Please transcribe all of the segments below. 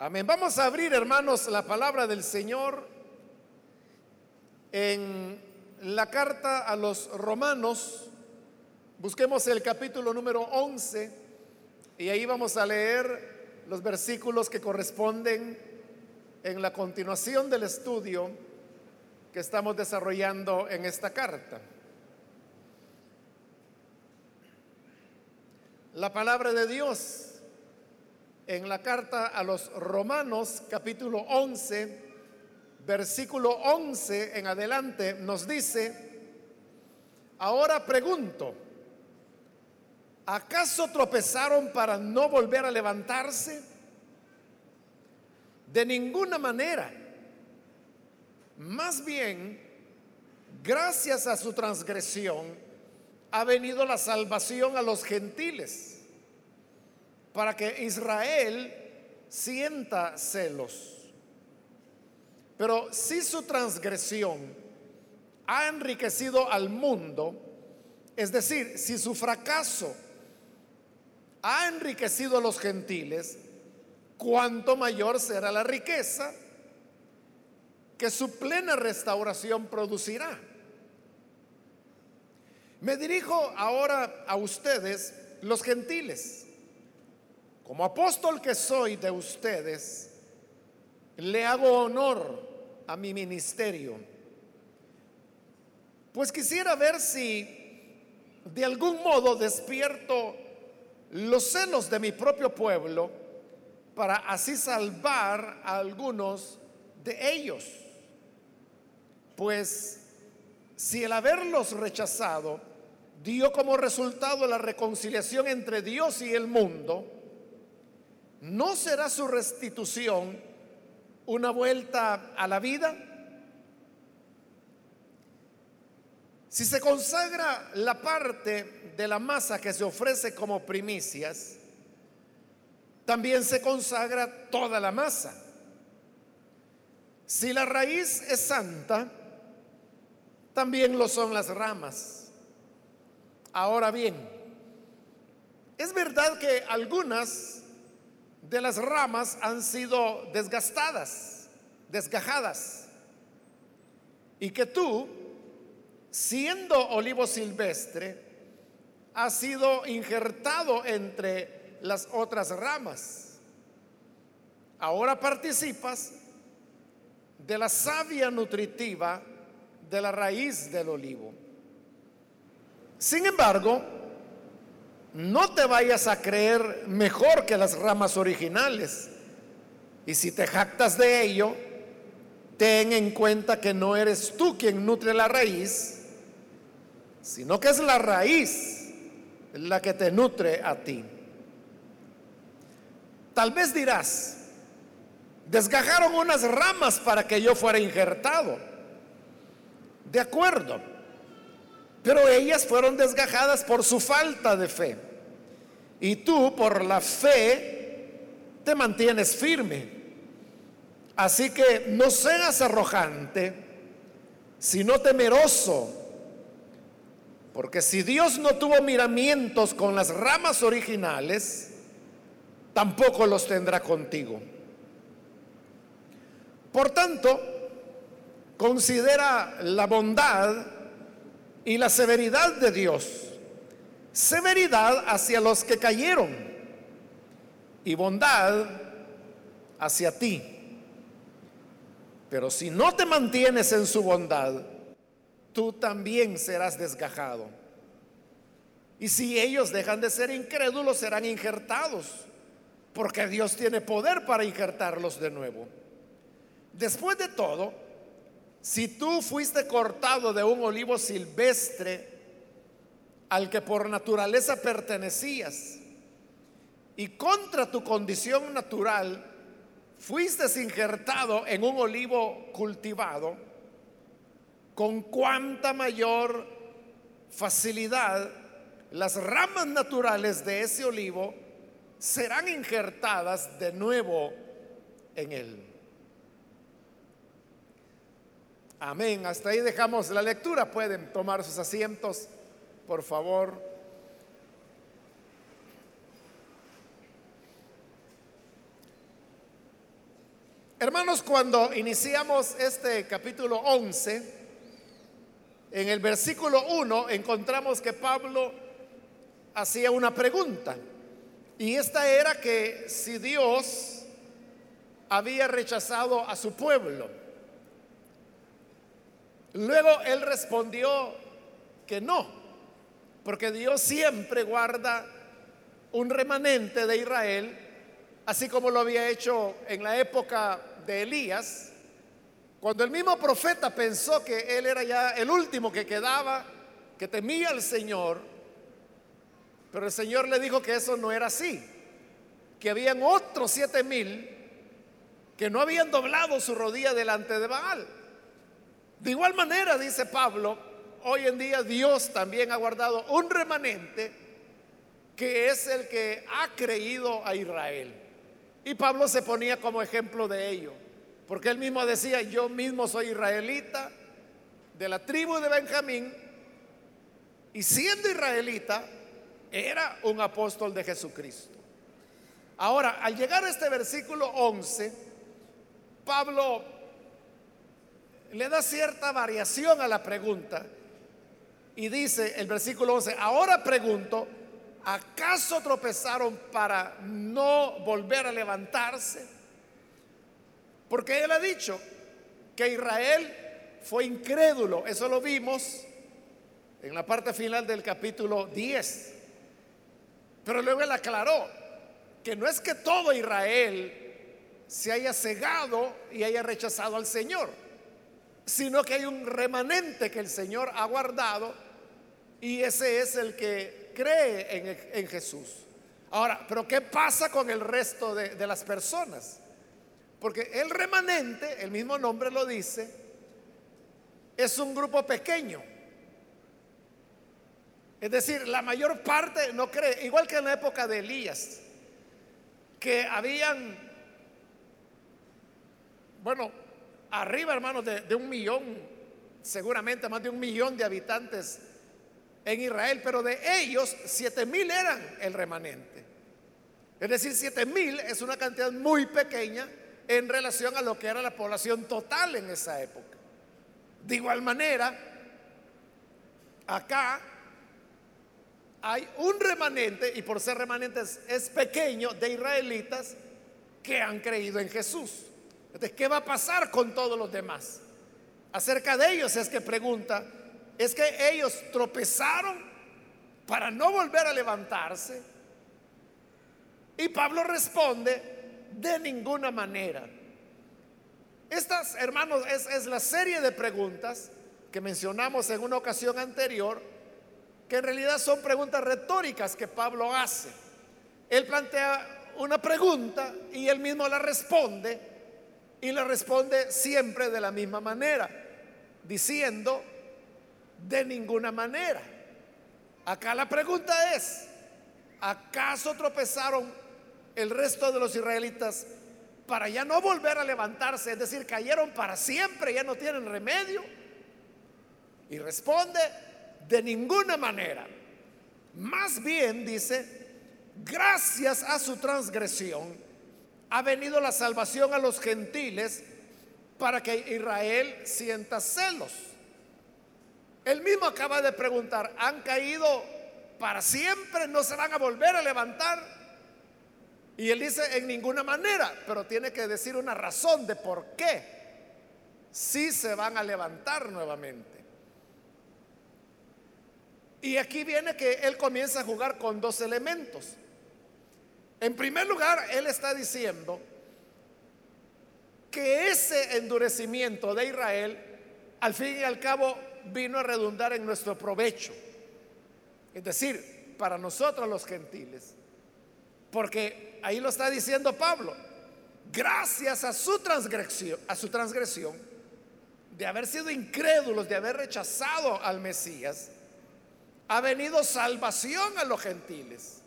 Amén. Vamos a abrir, hermanos, la palabra del Señor en la carta a los romanos. Busquemos el capítulo número 11 y ahí vamos a leer los versículos que corresponden en la continuación del estudio que estamos desarrollando en esta carta. La palabra de Dios en la carta a los Romanos capítulo 11, versículo 11 en adelante, nos dice, ahora pregunto, ¿acaso tropezaron para no volver a levantarse? De ninguna manera. Más bien, gracias a su transgresión, ha venido la salvación a los gentiles para que Israel sienta celos. Pero si su transgresión ha enriquecido al mundo, es decir, si su fracaso ha enriquecido a los gentiles, cuánto mayor será la riqueza que su plena restauración producirá. Me dirijo ahora a ustedes, los gentiles. Como apóstol que soy de ustedes, le hago honor a mi ministerio. Pues quisiera ver si de algún modo despierto los celos de mi propio pueblo para así salvar a algunos de ellos. Pues si el haberlos rechazado dio como resultado la reconciliación entre Dios y el mundo, ¿no será su restitución una vuelta a la vida? Si se consagra la parte de la masa que se ofrece como primicias, también se consagra toda la masa. Si la raíz es santa, también lo son las ramas. Ahora bien, es verdad que algunas de las ramas han sido desgastadas, desgajadas. Y que tú, siendo olivo silvestre, has sido injertado entre las otras ramas. Ahora participas de la savia nutritiva de la raíz del olivo. Sin embargo, no te vayas a creer mejor que las ramas originales. Y si te jactas de ello, ten en cuenta que no eres tú quien nutre la raíz, sino que es la raíz la que te nutre a ti. Tal vez dirás, desgajaron unas ramas para que yo fuera injertado. De acuerdo, pero ellas fueron desgajadas por su falta de fe. Y tú por la fe te mantienes firme. Así que no seas arrojante, sino temeroso. Porque si Dios no tuvo miramientos con las ramas originales, tampoco los tendrá contigo. Por tanto, considera la bondad y la severidad de Dios severidad hacia los que cayeron y bondad hacia ti. Pero si no te mantienes en su bondad, tú también serás desgajado. Y si ellos dejan de ser incrédulos, serán injertados, porque Dios tiene poder para injertarlos de nuevo. Después de todo, si tú fuiste cortado de un olivo silvestre, al que por naturaleza pertenecías y contra tu condición natural fuiste injertado en un olivo cultivado, con cuánta mayor facilidad las ramas naturales de ese olivo serán injertadas de nuevo en él. Amén. Hasta ahí dejamos la lectura. Pueden tomar sus asientos por favor. Hermanos, cuando iniciamos este capítulo 11, en el versículo 1 encontramos que Pablo hacía una pregunta. Y esta era que si Dios había rechazado a su pueblo. Luego él respondió que no, porque Dios siempre guarda un remanente de Israel, así como lo había hecho en la época de Elías, cuando el mismo profeta pensó que él era ya el último que quedaba, que temía al Señor, pero el Señor le dijo que eso no era así, que habían otros siete mil que no habían doblado su rodilla delante de Baal. De igual manera, dice Pablo, hoy en día Dios también ha guardado un remanente que es el que ha creído a Israel. Y Pablo se ponía como ejemplo de ello, porque él mismo decía, yo mismo soy israelita de la tribu de Benjamín, y siendo israelita, era un apóstol de Jesucristo. Ahora, al llegar a este versículo 11, Pablo le da cierta variación a la pregunta y dice el versículo 11, ahora pregunto, ¿acaso tropezaron para no volver a levantarse? Porque él ha dicho que Israel fue incrédulo, eso lo vimos en la parte final del capítulo 10. Pero luego él aclaró que no es que todo Israel se haya cegado y haya rechazado al Señor, sino que hay un remanente que el Señor ha guardado y ese es el que cree en, Jesús. Ahora, pero ¿qué pasa con el resto de, de las personas? Porque el remanente, el mismo nombre lo dice, es un grupo pequeño es decir, la mayor parte no cree, igual que en la época de Elías, que habían, bueno, arriba hermanos de, un millón, seguramente más de un millón de habitantes en Israel, pero de ellos siete mil eran el remanente. Es decir, siete mil es una cantidad muy pequeña en relación a lo que era la población total en esa época. De igual manera, acá hay un remanente, y por ser remanentes es pequeño, de israelitas que han creído en Jesús. Entonces, ¿qué va a pasar con todos los demás? Acerca de ellos es que pregunta, es que ellos tropezaron para no volver a levantarse. Y Pablo responde, de ninguna manera. Estas, hermanos, es, es la serie de preguntas que mencionamos en una ocasión anterior que en realidad son preguntas retóricas que Pablo hace. Él plantea una pregunta y él mismo la responde y la responde siempre de la misma manera, diciendo de ninguna manera. Acá la pregunta es, ¿acaso tropezaron el resto de los israelitas para ya no volver a levantarse? Es decir, cayeron para siempre, ya no tienen remedio. Y responde, de ninguna manera. Más bien, dice, gracias a su transgresión ha venido la salvación a los gentiles para que Israel sienta celos. Él mismo acaba de preguntar, ¿han caído para siempre? ¿No se van a volver a levantar? Y él dice, en ninguna manera, pero tiene que decir una razón de por qué sí se van a levantar nuevamente. Y aquí viene que él comienza a jugar con dos elementos. En primer lugar, él está diciendo que ese endurecimiento de Israel, al fin y al cabo, vino a redundar en nuestro provecho. Es decir, para nosotros los gentiles. Porque ahí lo está diciendo Pablo. Gracias a su transgresión, a su transgresión de haber sido incrédulos, de haber rechazado al Mesías, ha venido salvación a los gentiles.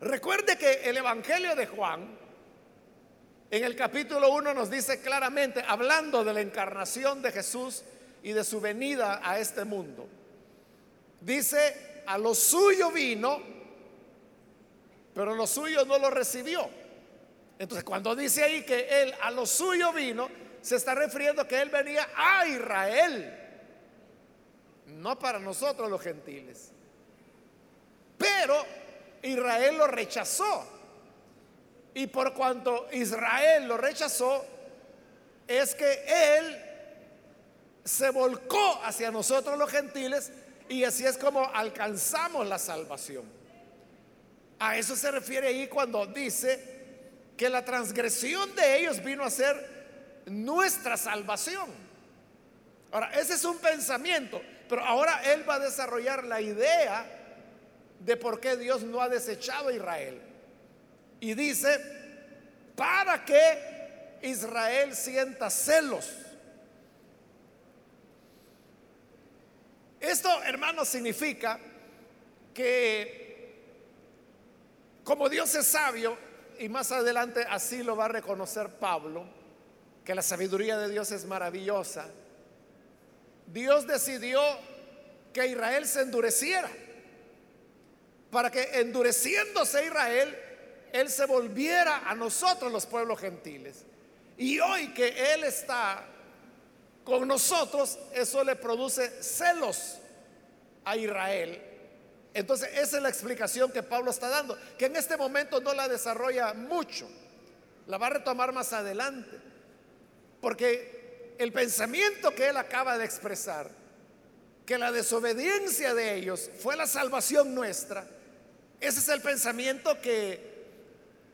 Recuerde que el Evangelio de Juan, en el capítulo 1 nos dice claramente, hablando de la encarnación de Jesús y de su venida a este mundo, dice, a lo suyo vino, pero lo suyo no lo recibió. Entonces, cuando dice ahí que él a lo suyo vino, se está refiriendo que él venía a Israel, no para nosotros los gentiles. Pero Israel lo rechazó. Y por cuanto Israel lo rechazó, es que él se volcó hacia nosotros los gentiles y así es como alcanzamos la salvación. A eso se refiere ahí cuando dice que la transgresión de ellos vino a ser nuestra salvación. Ahora, ese es un pensamiento, pero ahora él va a desarrollar la idea de por qué Dios no ha desechado a Israel. Y dice, para que Israel sienta celos. Esto, hermanos, significa que como Dios es sabio, y más adelante así lo va a reconocer Pablo, que la sabiduría de Dios es maravillosa. Dios decidió que Israel se endureciera, para que endureciéndose Israel, Él se volviera a nosotros los pueblos gentiles. Y hoy que Él está con nosotros, eso le produce celos a Israel entonces, esa es la explicación que Pablo está dando, que en este momento no la desarrolla mucho, la va a retomar más adelante, porque el pensamiento que él acaba de expresar, que la desobediencia de ellos fue la salvación nuestra, ese es el pensamiento que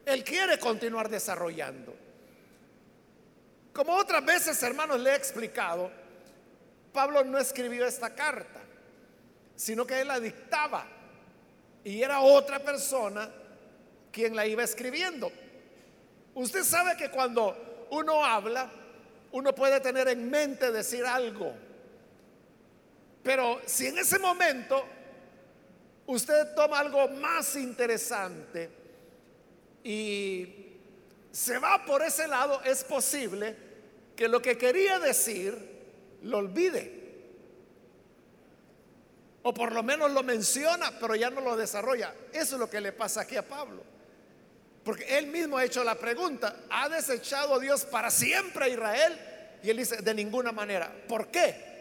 él quiere continuar desarrollando. Como otras veces, hermanos, le he explicado, Pablo no escribió esta carta sino que él la dictaba y era otra persona quien la iba escribiendo. Usted sabe que cuando uno habla, uno puede tener en mente decir algo, pero si en ese momento usted toma algo más interesante y se va por ese lado, es posible que lo que quería decir lo olvide. O por lo menos lo menciona, pero ya no lo desarrolla. Eso es lo que le pasa aquí a Pablo. Porque él mismo ha hecho la pregunta, ¿ha desechado Dios para siempre a Israel? Y él dice, de ninguna manera. ¿Por qué?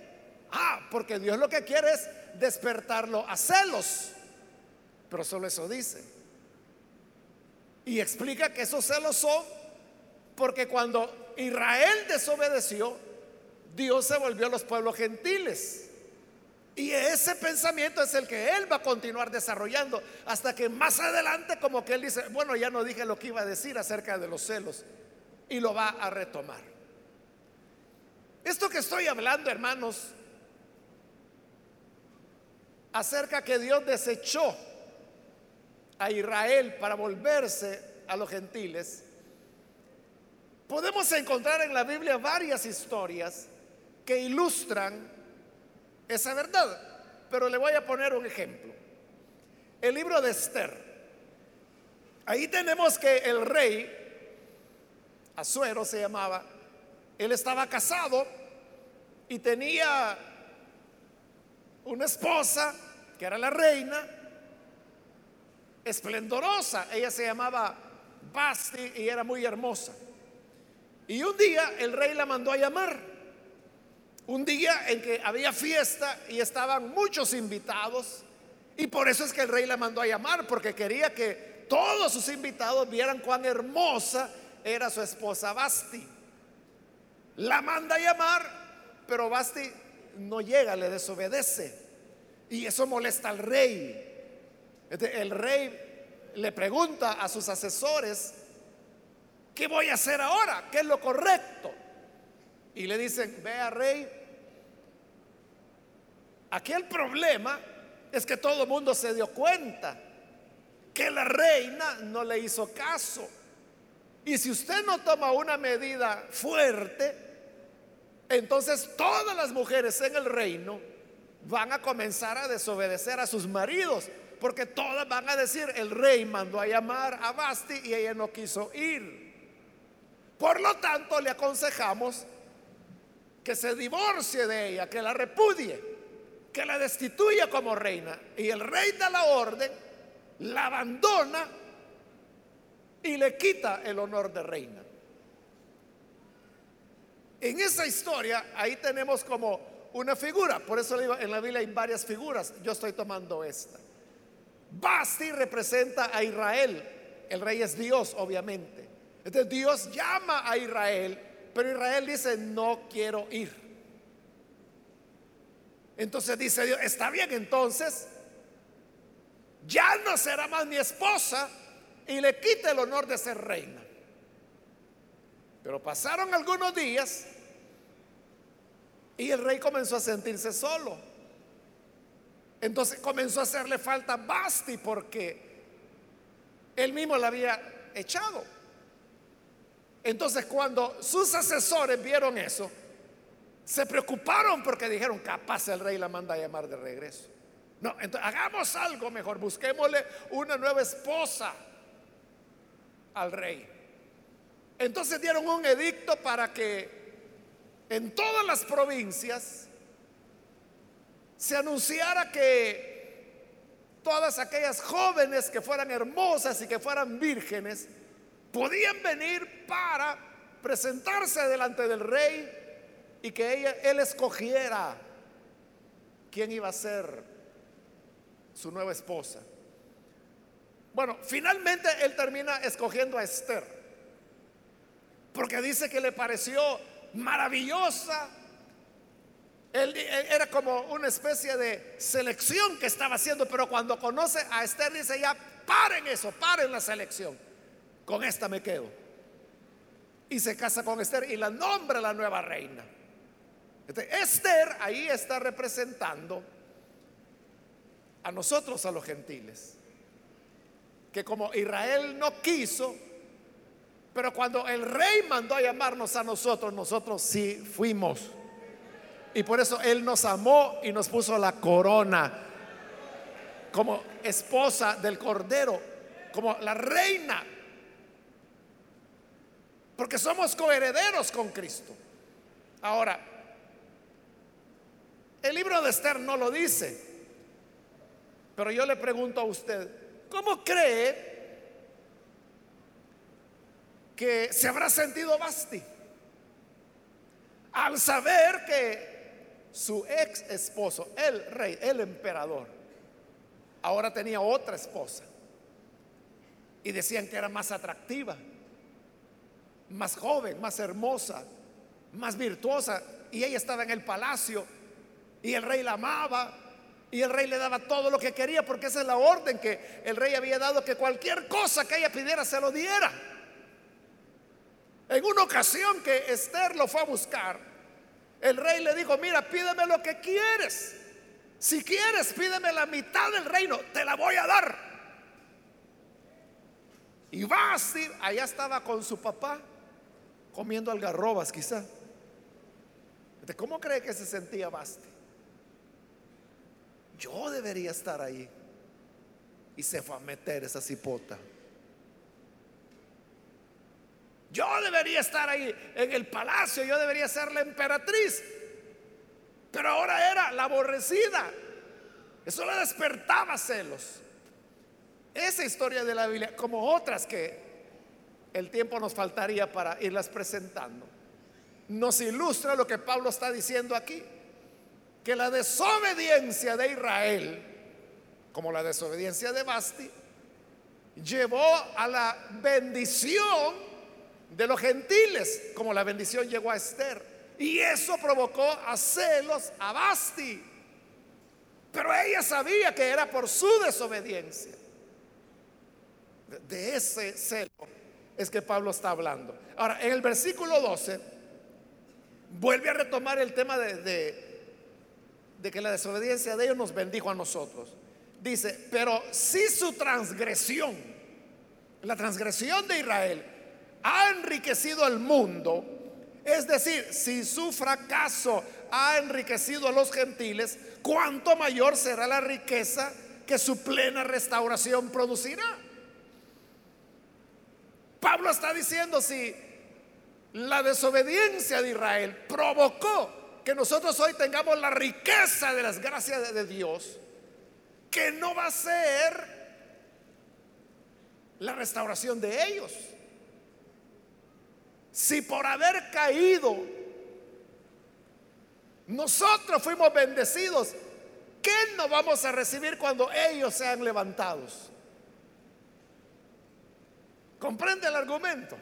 Ah, porque Dios lo que quiere es despertarlo a celos. Pero solo eso dice. Y explica que esos celos son porque cuando Israel desobedeció, Dios se volvió a los pueblos gentiles. Y ese pensamiento es el que él va a continuar desarrollando hasta que más adelante como que él dice, bueno, ya no dije lo que iba a decir acerca de los celos y lo va a retomar. Esto que estoy hablando, hermanos, acerca que Dios desechó a Israel para volverse a los gentiles, podemos encontrar en la Biblia varias historias que ilustran esa verdad. Pero le voy a poner un ejemplo. El libro de Esther. Ahí tenemos que el rey, Azuero se llamaba, él estaba casado y tenía una esposa que era la reina, esplendorosa. Ella se llamaba Basti y era muy hermosa. Y un día el rey la mandó a llamar un día en que había fiesta y estaban muchos invitados. Y por eso es que el rey la mandó a llamar, porque quería que todos sus invitados vieran cuán hermosa era su esposa Basti. La manda a llamar, pero Basti no llega, le desobedece. Y eso molesta al rey. El rey le pregunta a sus asesores, ¿qué voy a hacer ahora? ¿Qué es lo correcto? Y le dicen, vea rey, Aquí el problema es que todo el mundo se dio cuenta que la reina no le hizo caso. Y si usted no toma una medida fuerte, entonces todas las mujeres en el reino van a comenzar a desobedecer a sus maridos, porque todas van a decir, el rey mandó a llamar a Basti y ella no quiso ir. Por lo tanto, le aconsejamos que se divorcie de ella, que la repudie que la destituya como reina. Y el rey da la orden, la abandona y le quita el honor de reina. En esa historia, ahí tenemos como una figura, por eso digo, en la Biblia hay varias figuras, yo estoy tomando esta. Basti representa a Israel, el rey es Dios, obviamente. Entonces Dios llama a Israel, pero Israel dice, no quiero ir. Entonces dice Dios, está bien, entonces ya no será más mi esposa y le quita el honor de ser reina. Pero pasaron algunos días y el rey comenzó a sentirse solo. Entonces comenzó a hacerle falta Basti porque él mismo la había echado. Entonces cuando sus asesores vieron eso, se preocuparon porque dijeron, capaz el rey la manda a llamar de regreso. No, entonces hagamos algo mejor, busquémosle una nueva esposa al rey. Entonces dieron un edicto para que en todas las provincias se anunciara que todas aquellas jóvenes que fueran hermosas y que fueran vírgenes podían venir para presentarse delante del rey y que él escogiera quién iba a ser su nueva esposa. Bueno, finalmente él termina escogiendo a Esther, porque dice que le pareció maravillosa. Él, era como una especie de selección que estaba haciendo, pero cuando conoce a Esther dice ya, paren eso, paren la selección. Con esta me quedo. Y se casa con Esther y la nombra la nueva reina. Esther ahí está representando a nosotros, a los gentiles. Que como Israel no quiso, pero cuando el rey mandó a llamarnos a nosotros, nosotros sí fuimos. Y por eso Él nos amó y nos puso la corona como esposa del Cordero, como la reina. Porque somos coherederos con Cristo. Ahora, el libro de Esther no lo dice, pero yo le pregunto a usted, ¿cómo cree que se habrá sentido Basti al saber que su ex esposo, el rey, el emperador, ahora tenía otra esposa y decían que era más atractiva, más joven, más hermosa, más virtuosa y ella estaba en el palacio y el rey la amaba y el rey le daba todo lo que quería porque esa es la orden que el rey había dado que cualquier cosa que ella pidiera se lo diera. En una ocasión que Esther lo fue a buscar, el rey le dijo, mira, pídeme lo que quieres. Si quieres, pídeme la mitad del reino, te la voy a dar. Y Basti allá estaba con su papá comiendo algarrobas quizá. ¿Cómo cree que se sentía Basti? Yo debería estar ahí. Y se fue a meter esa cipota. Yo debería estar ahí en el palacio, yo debería ser la emperatriz. Pero ahora era la aborrecida. Eso le despertaba celos. Esa historia de la Biblia, como otras que el tiempo nos faltaría para irlas presentando, nos ilustra lo que Pablo está diciendo aquí. Que la desobediencia de Israel, como la desobediencia de Basti, llevó a la bendición de los gentiles, como la bendición llegó a Esther. Y eso provocó a celos a Basti. Pero ella sabía que era por su desobediencia. De ese celo es que Pablo está hablando. Ahora, en el versículo 12, vuelve a retomar el tema de, de, de que la desobediencia de ellos nos bendijo a nosotros. Dice, pero si su transgresión, la transgresión de Israel, ha enriquecido al mundo, es decir, si su fracaso ha enriquecido a los gentiles, ¿cuánto mayor será la riqueza que su plena restauración producirá? Pablo está diciendo si la desobediencia de Israel provocó que nosotros hoy tengamos la riqueza de las gracias de Dios, que no va a ser la restauración de ellos. Si por haber caído nosotros fuimos bendecidos, ¿qué no vamos a recibir cuando ellos sean levantados? ¿Comprende el argumento?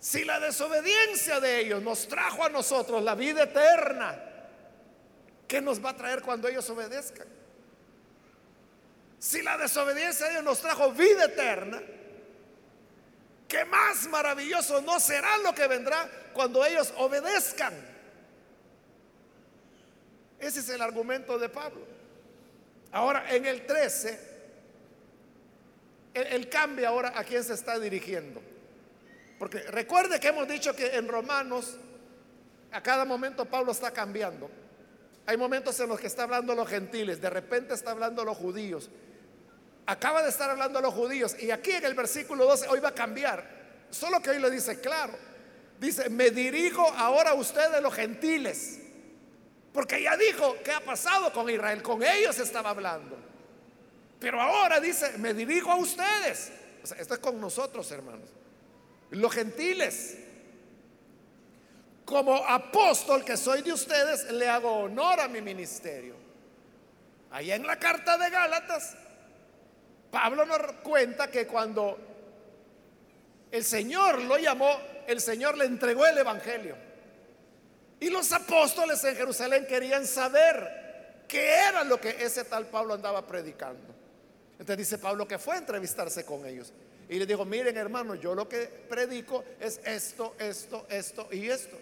Si la desobediencia de ellos nos trajo a nosotros la vida eterna, ¿qué nos va a traer cuando ellos obedezcan? Si la desobediencia de ellos nos trajo vida eterna, ¿qué más maravilloso no será lo que vendrá cuando ellos obedezcan? Ese es el argumento de Pablo. Ahora, en el 13, el, cambio ahora a quién se está dirigiendo. Porque recuerde que hemos dicho que en Romanos, a cada momento Pablo está cambiando. Hay momentos en los que está hablando los gentiles, de repente está hablando los judíos, Acaba de estar hablando a los judíos y aquí en el versículo 12 hoy va a cambiar. Solo que hoy lo dice claro. Dice, me dirijo ahora a ustedes los gentiles. Porque ya dijo, ¿qué ha pasado con Israel? Con ellos estaba hablando. Pero ahora dice, me dirijo a ustedes. Esto es con nosotros, hermanos. Los gentiles. Como apóstol que soy de ustedes, le hago honor a mi ministerio. Allá en la carta de Gálatas Pablo nos cuenta que cuando el Señor lo llamó, el Señor le entregó el Evangelio. Y los apóstoles en Jerusalén querían saber qué era lo que ese tal Pablo andaba predicando. Entonces dice Pablo que fue a entrevistarse con ellos. Y le dijo, miren hermanos, yo lo que predico es esto, esto, esto y esto.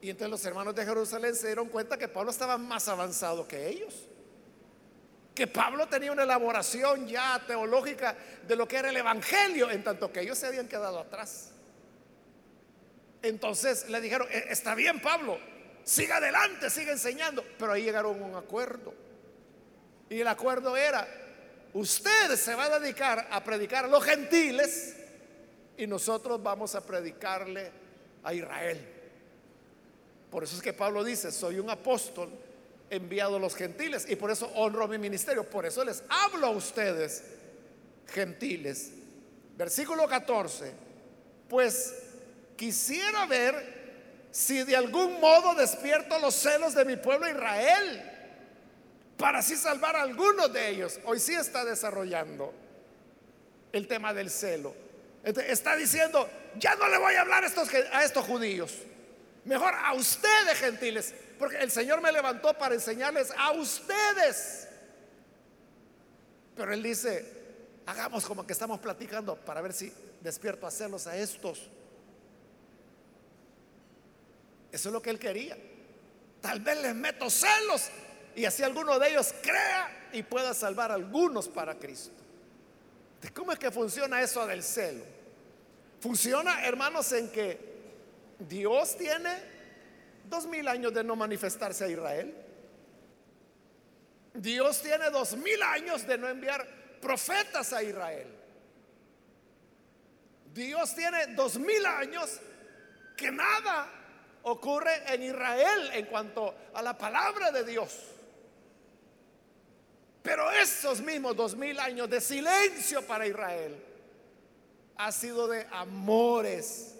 Y entonces los hermanos de Jerusalén se dieron cuenta que Pablo estaba más avanzado que ellos que Pablo tenía una elaboración ya teológica de lo que era el Evangelio, en tanto que ellos se habían quedado atrás. Entonces le dijeron, e, está bien Pablo, siga adelante, siga enseñando, pero ahí llegaron a un acuerdo. Y el acuerdo era, usted se va a dedicar a predicar a los gentiles y nosotros vamos a predicarle a Israel. Por eso es que Pablo dice, soy un apóstol enviado a los gentiles y por eso honro mi ministerio. Por eso les hablo a ustedes, gentiles. Versículo 14. Pues quisiera ver si de algún modo despierto los celos de mi pueblo Israel para así salvar a algunos de ellos. Hoy sí está desarrollando el tema del celo. Está diciendo, ya no le voy a hablar a estos, a estos judíos. Mejor a ustedes, gentiles, porque el Señor me levantó para enseñarles a ustedes. Pero Él dice, hagamos como que estamos platicando para ver si despierto a celos a estos. Eso es lo que Él quería. Tal vez les meto celos y así alguno de ellos crea y pueda salvar a algunos para Cristo. ¿Cómo es que funciona eso del celo? Funciona, hermanos, en que Dios tiene dos mil años de no manifestarse a Israel. Dios tiene dos mil años de no enviar profetas a Israel. Dios tiene dos mil años que nada ocurre en Israel en cuanto a la palabra de Dios. Pero esos mismos dos mil años de silencio para Israel ha sido de amores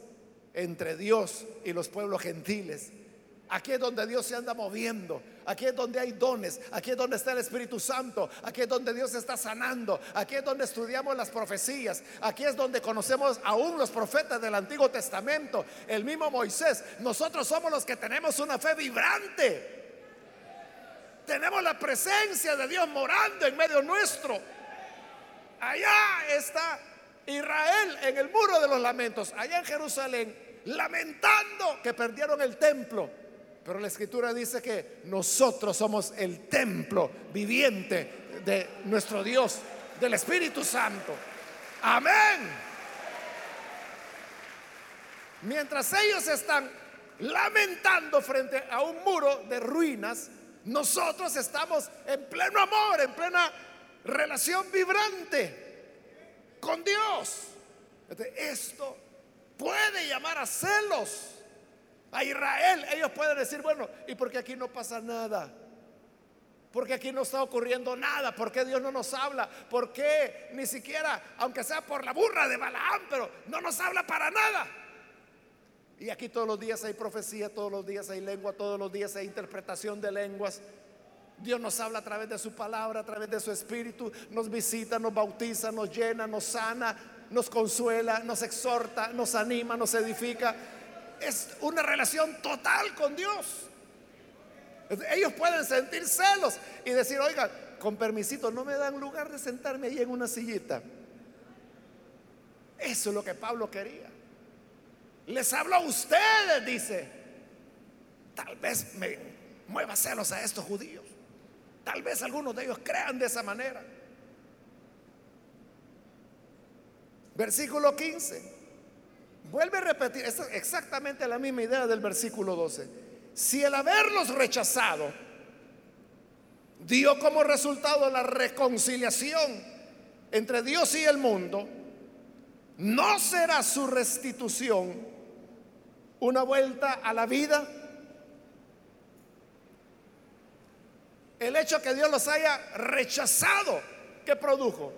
entre Dios y los pueblos gentiles Aquí es donde Dios se anda moviendo. Aquí es donde hay dones. Aquí es donde está el Espíritu Santo. Aquí es donde Dios está sanando. Aquí es donde estudiamos las profecías. Aquí es donde conocemos aún los profetas del Antiguo Testamento. El mismo Moisés. Nosotros somos los que tenemos una fe vibrante. Tenemos la presencia de Dios morando en medio nuestro. Allá está Israel en el muro de los lamentos. Allá en Jerusalén. Lamentando que perdieron el templo pero la escritura dice que nosotros somos el templo viviente de nuestro Dios, del Espíritu Santo. Amén. Mientras ellos están lamentando frente a un muro de ruinas, nosotros estamos en pleno amor, en plena relación vibrante con Dios. Esto puede llamar a celos a Israel, ellos pueden decir, bueno, ¿y porque aquí no pasa nada? porque aquí no está ocurriendo nada, por qué Dios no nos habla, por qué ni siquiera, aunque sea por la burra de Balaam, pero no nos habla para nada. Y aquí todos los días hay profecía, todos los días hay lengua, todos los días hay interpretación de lenguas. Dios nos habla a través de su palabra, a través de su espíritu, nos visita, nos bautiza, nos llena, nos sana, nos consuela, nos exhorta, nos anima, nos edifica. Es una relación total con Dios. Ellos pueden sentir celos y decir, oiga, con permisito, no me dan lugar de sentarme ahí en una sillita. Eso es lo que Pablo quería. Les hablo a ustedes, dice. Tal vez me mueva celos a estos judíos. Tal vez algunos de ellos crean de esa manera. Versículo 15. Vuelve a repetir, es exactamente la misma idea del versículo 12. Si el haberlos rechazado dio como resultado la reconciliación entre Dios y el mundo, ¿no será su restitución una vuelta a la vida? El hecho que Dios los haya rechazado, ¿qué produjo?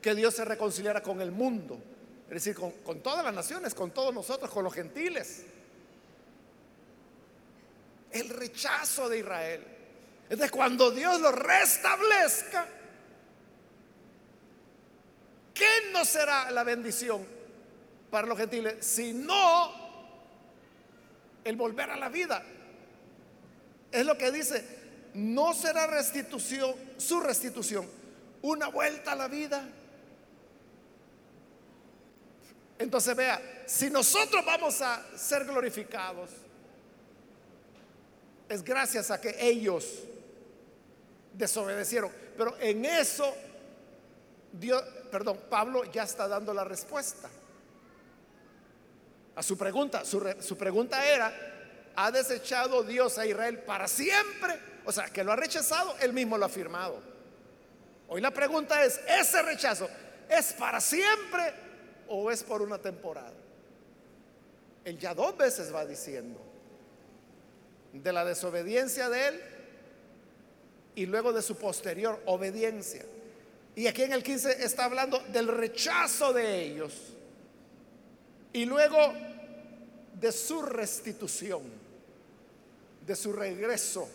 Que Dios se reconciliara con el mundo, es decir, con, todas las naciones, con todos nosotros, con los gentiles el rechazo de Israel. Es de cuando Dios lo restablezca, ¿qué no será la bendición para los gentiles? Sino el volver a la vida. Es lo que dice, no será restitución, su restitución, una vuelta a la vida. Entonces vea, si nosotros vamos a ser glorificados, es gracias a que ellos desobedecieron. Pero en eso, Dios, perdón, Pablo ya está dando la respuesta a su pregunta. Su, pregunta era, ¿ha desechado Dios a Israel para siempre? O sea, que lo ha rechazado, él mismo lo ha afirmado. Hoy la pregunta es, ¿ese rechazo es para siempre o es por una temporada? Él ya dos veces va diciendo de la desobediencia de él y luego de su posterior obediencia. Y aquí en el 15 está hablando del rechazo de ellos y luego de su restitución, de su regreso.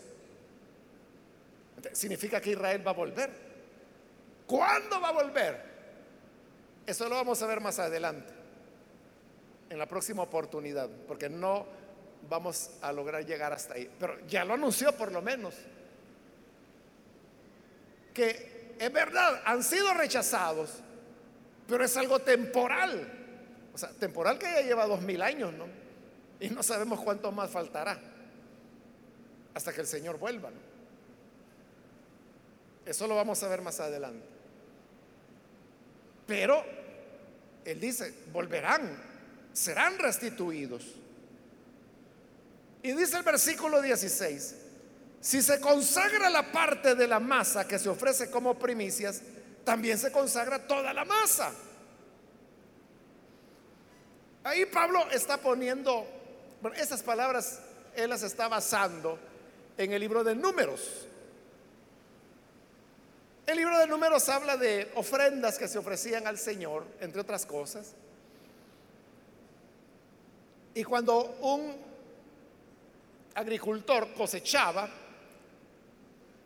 Significa que Israel va a volver. ¿Cuándo va a volver? Eso lo vamos a ver más adelante, en la próxima oportunidad, porque no vamos a lograr llegar hasta ahí. Pero ya lo anunció por lo menos. Que es verdad, han sido rechazados, pero es algo temporal. O sea, temporal que ya lleva dos mil años, ¿no? Y no sabemos cuánto más faltará hasta que el Señor vuelva. Eso lo vamos a ver más adelante. Pero Él dice, volverán, serán restituidos. Y dice el versículo 16, si se consagra la parte de la masa que se ofrece como primicias, también se consagra toda la masa. Ahí Pablo está poniendo, bueno, esas palabras él las está basando en el libro de números. El libro de números habla de ofrendas que se ofrecían al Señor, entre otras cosas. Y cuando un agricultor cosechaba,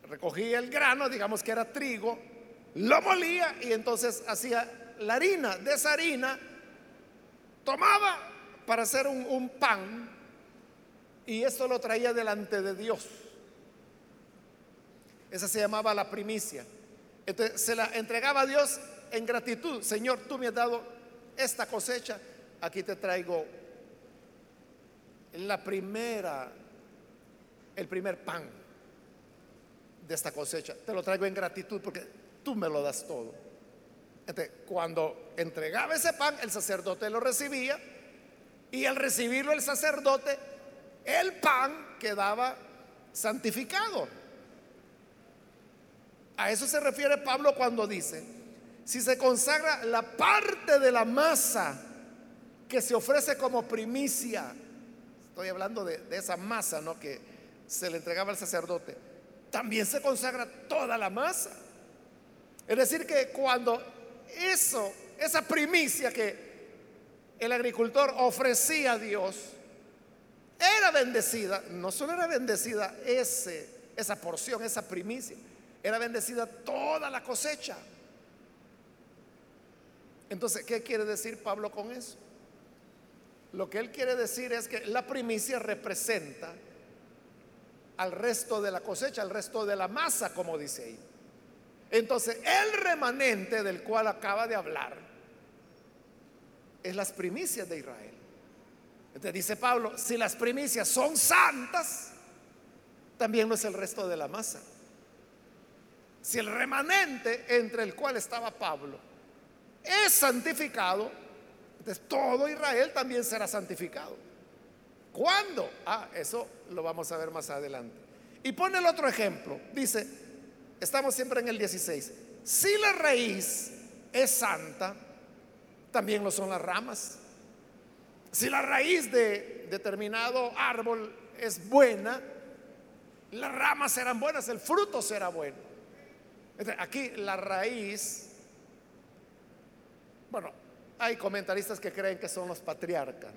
recogía el grano, digamos que era trigo, lo molía y entonces hacía la harina. De esa harina tomaba para hacer un, pan y esto lo traía delante de Dios. Esa se llamaba la primicia. Entonces se la entregaba a Dios en gratitud. Señor, tú me has dado esta cosecha, aquí te traigo la primera el primer pan de esta cosecha. Te lo traigo en gratitud porque tú me lo das todo. Cuando entregaba ese pan, el sacerdote lo recibía y al recibirlo el sacerdote, el pan quedaba santificado. A eso se refiere Pablo cuando dice, si se consagra la parte de la masa que se ofrece como primicia, estoy hablando de, esa masa, ¿no? Que se le entregaba al sacerdote, también se consagra toda la masa. Es decir, que cuando eso, esa primicia que el agricultor ofrecía a Dios, era bendecida, no solo era bendecida ese, esa porción, esa primicia, era bendecida toda la cosecha. Entonces, ¿qué quiere decir Pablo con eso? Lo que él quiere decir es que la primicia representa al resto de la cosecha, al resto de la masa, como dice ahí. Entonces, el remanente del cual acaba de hablar es las primicias de Israel. Entonces dice Pablo, si las primicias son santas, también no es el resto de la masa. Si el remanente entre el cual estaba Pablo es santificado, entonces todo Israel también será santificado. ¿Cuándo? Ah, eso lo vamos a ver más adelante. Y pone el otro ejemplo. Dice, estamos siempre en el 16. Si la raíz es santa, también lo son las ramas. Si la raíz de determinado árbol es buena, las ramas serán buenas, el fruto será bueno. Aquí la raíz, bueno, hay comentaristas que creen que son los patriarcas,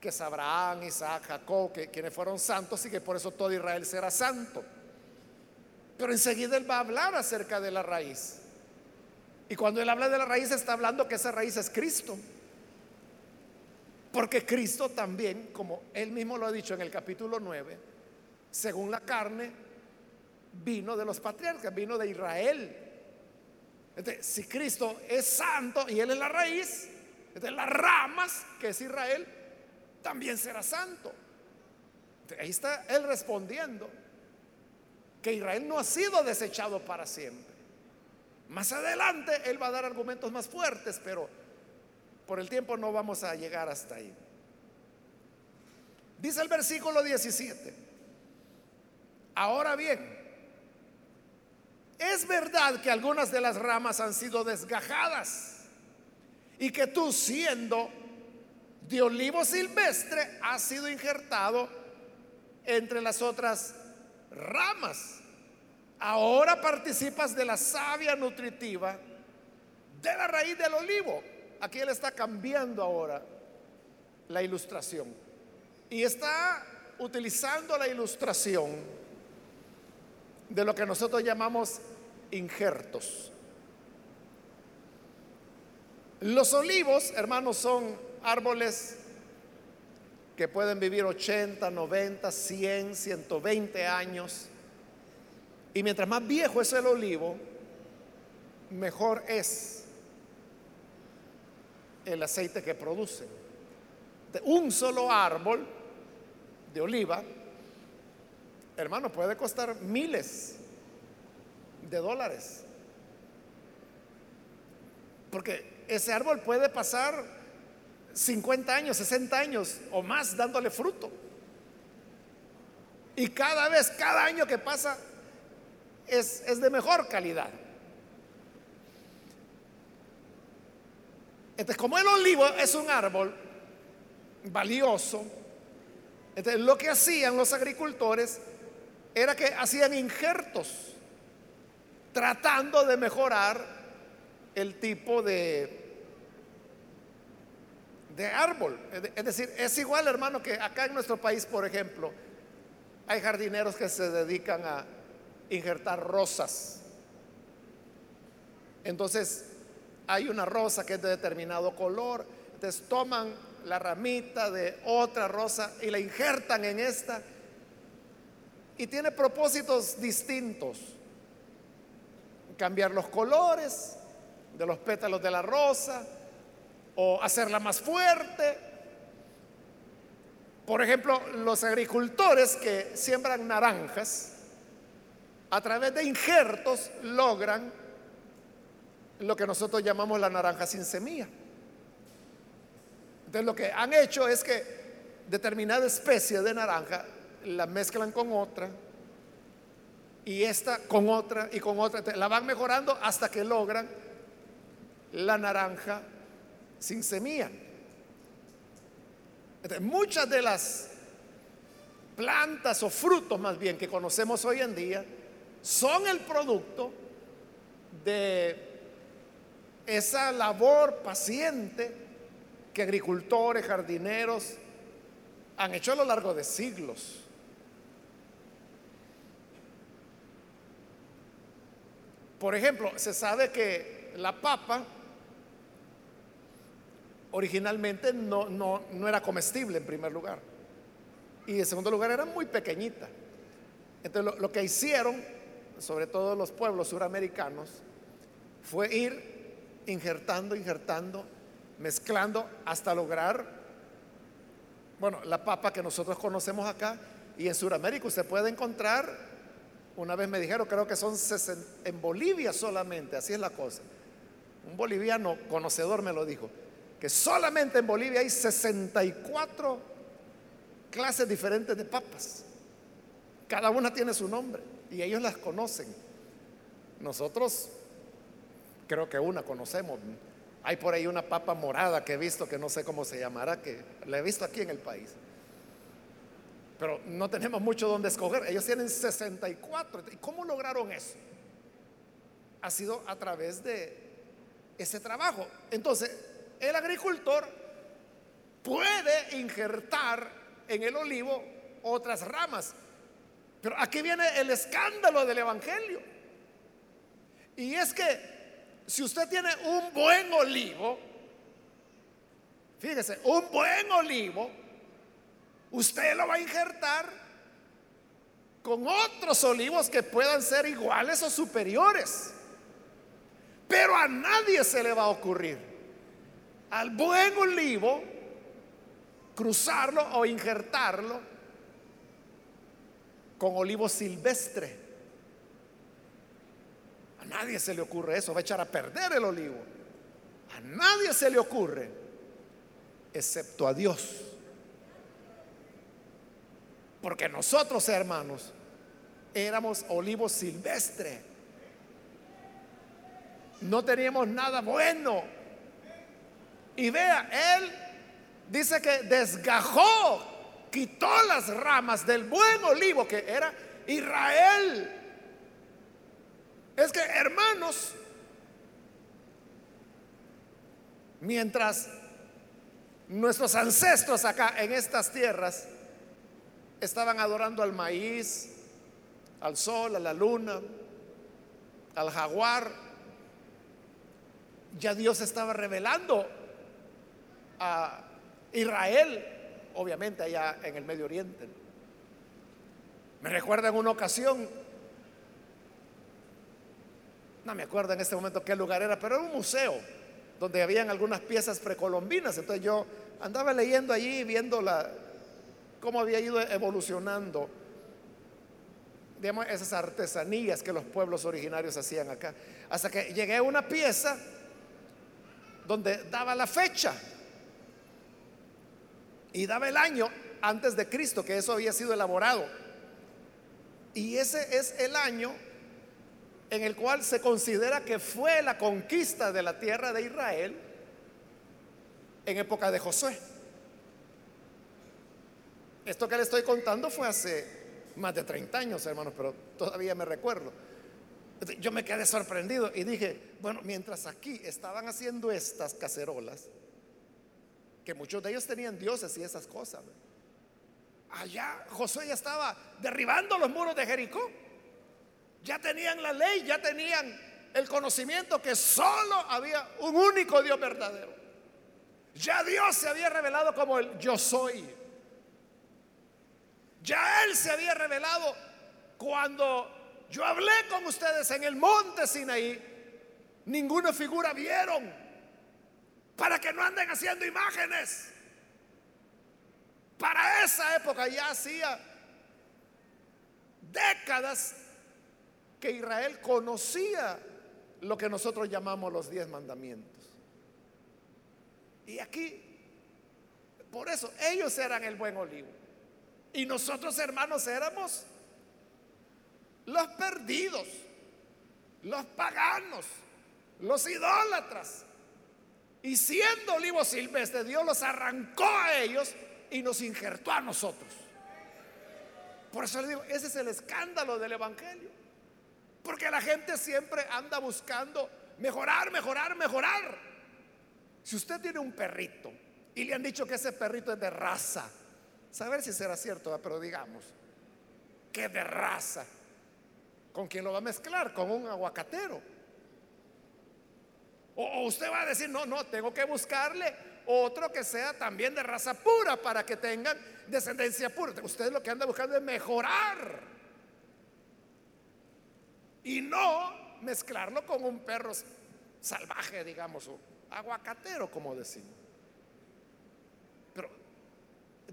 que es Abraham, Isaac, Jacob, que quienes fueron santos y que por eso todo Israel será santo. Pero enseguida él va a hablar acerca de la raíz. Y cuando él habla de la raíz está hablando que esa raíz es Cristo. Porque Cristo también, como él mismo lo ha dicho en el capítulo 9, según la carne, vino de los patriarcas, vino de Israel. Entonces, si Cristo es santo y él es la raíz, entonces las ramas, que es Israel, también será santo. ahí está él respondiendo que Israel no ha sido desechado para siempre. Más adelante él va a dar argumentos más fuertes, pero por el tiempo no vamos a llegar hasta ahí. Dice el versículo 17. Ahora bien, es verdad que algunas de las ramas han sido desgajadas y que tú siendo de olivo silvestre has sido injertado entre las otras ramas. Ahora participas de la savia nutritiva de la raíz del olivo Aquí él está cambiando ahora la ilustración. Y está utilizando la ilustración de lo que nosotros llamamos injertos. Los olivos, hermanos, son árboles que pueden vivir 80, 90, 100, 120 años. Y mientras más viejo es el olivo, mejor es el aceite que produce. De un solo árbol de oliva, hermano, puede costar miles de dólares. Porque ese árbol puede pasar 50 años, 60 años o más dándole fruto. Y cada vez, cada año que pasa, es, es de mejor calidad. Entonces, como el olivo es un árbol valioso, lo que hacían los agricultores era que hacían injertos tratando de mejorar el tipo de, de árbol. Es decir, es igual, hermano, que acá en nuestro país, por ejemplo, hay jardineros que se dedican a injertar rosas. Entonces, hay una rosa que es de determinado color, entonces toman la ramita de otra rosa y la injertan en esta y tiene propósitos distintos. Cambiar los colores de los pétalos de la rosa o hacerla más fuerte. Por ejemplo, los agricultores que siembran naranjas, a través de injertos logran lo que nosotros llamamos la naranja sin semilla. Entonces lo que han hecho es que determinada especie de naranja la mezclan con otra y esta con otra y con otra. la van mejorando hasta que logran la naranja sin semilla. muchas de las plantas o frutos más bien que conocemos hoy en día son el producto de esa labor paciente que agricultores, jardineros han hecho a lo largo de siglos. Por ejemplo, se sabe que la papa originalmente no, no, era comestible en primer lugar. Y en segundo lugar era muy pequeñita. Entonces lo, que hicieron, sobre todo los pueblos suramericanos, fue ir injertando, injertando, mezclando hasta lograr, bueno, la papa que nosotros conocemos acá y en Sudamérica usted puede encontrar, una vez me dijeron, creo que son en Bolivia solamente, así es la cosa. Un boliviano conocedor me lo dijo, que solamente en Bolivia hay 64 clases diferentes de papas. Cada una tiene su nombre y ellos las conocen. Nosotros creo que una conocemos. Hay por ahí una papa morada que he visto que no sé cómo se llamará, que la he visto aquí en el país. Pero no tenemos mucho donde escoger. Ellos tienen 64. ¿Y cómo lograron eso? Ha sido a través de ese trabajo. Entonces, el agricultor puede injertar en el olivo otras ramas. Pero aquí viene el escándalo del Evangelio. Y es que si usted tiene un buen olivo, fíjese, un buen olivo, usted lo va a injertar con otros olivos que puedan ser iguales o superiores. Pero a nadie se le va a ocurrir al buen olivo, cruzarlo o injertarlo con olivo silvestre. A nadie se le ocurre eso, va a echar a perder el olivo. A nadie se le ocurre, excepto a Dios. Porque nosotros, hermanos, éramos olivo silvestre. No teníamos nada bueno y vea, él dice que desgajó, quitó las ramas del buen olivo que era Israel. Es que, hermanos, mientras nuestros ancestros acá en estas tierras estaban adorando al maíz, al sol, a la luna, al jaguar, ya Dios estaba revelando a Israel, obviamente allá en el Medio Oriente. Me recuerda en una ocasión, no me acuerdo en este momento qué lugar era, pero era un museo donde habían algunas piezas precolombinas. Entonces yo andaba leyendo allí, viendo la, cómo había ido evolucionando, digamos, esas artesanías que los pueblos originarios hacían acá. Hasta que llegué a una pieza donde daba la fecha y daba el año antes de Cristo, que eso había sido elaborado. Y ese es el año en el cual se considera que fue la conquista de la tierra de Israel en época de Josué. Esto que le estoy contando fue hace más de 30 años, hermanos, pero todavía me recuerdo. Yo me quedé sorprendido y dije, bueno, mientras aquí estaban haciendo estas cacerolas, que muchos de ellos tenían dioses y esas cosas. Allá Josué ya estaba derribando los muros de Jericó. Ya tenían la ley, ya tenían el conocimiento que solo había un único Dios verdadero. Ya Dios se había revelado como el yo soy. Ya Él se había revelado cuando yo hablé con ustedes en el monte Sinaí. Ninguna figura vieron para que no anden haciendo imágenes. Para esa época ya hacía décadas que Israel conocía lo que nosotros llamamos los diez mandamientos. Y aquí, por eso, ellos eran el buen olivo. Y nosotros, hermanos, éramos los perdidos, los paganos, los idólatras. Y siendo olivos silvestres, Dios los arrancó a ellos y nos injertó a nosotros. Por eso le digo, ese es el escándalo del Evangelio. Porque la gente siempre anda buscando mejorar, mejorar, mejorar. Si usted tiene un perrito y le han dicho que ese perrito es de raza, saber si será cierto, pero digamos que de raza, ¿con quién lo va a mezclar? Con un aguacatero. O, usted va a decir, no, no, tengo que buscarle otro que sea también de raza pura para que tengan descendencia pura. Usted lo que anda buscando es mejorar y no mezclarlo con un perro salvaje, digamos, o aguacatero, como decimos.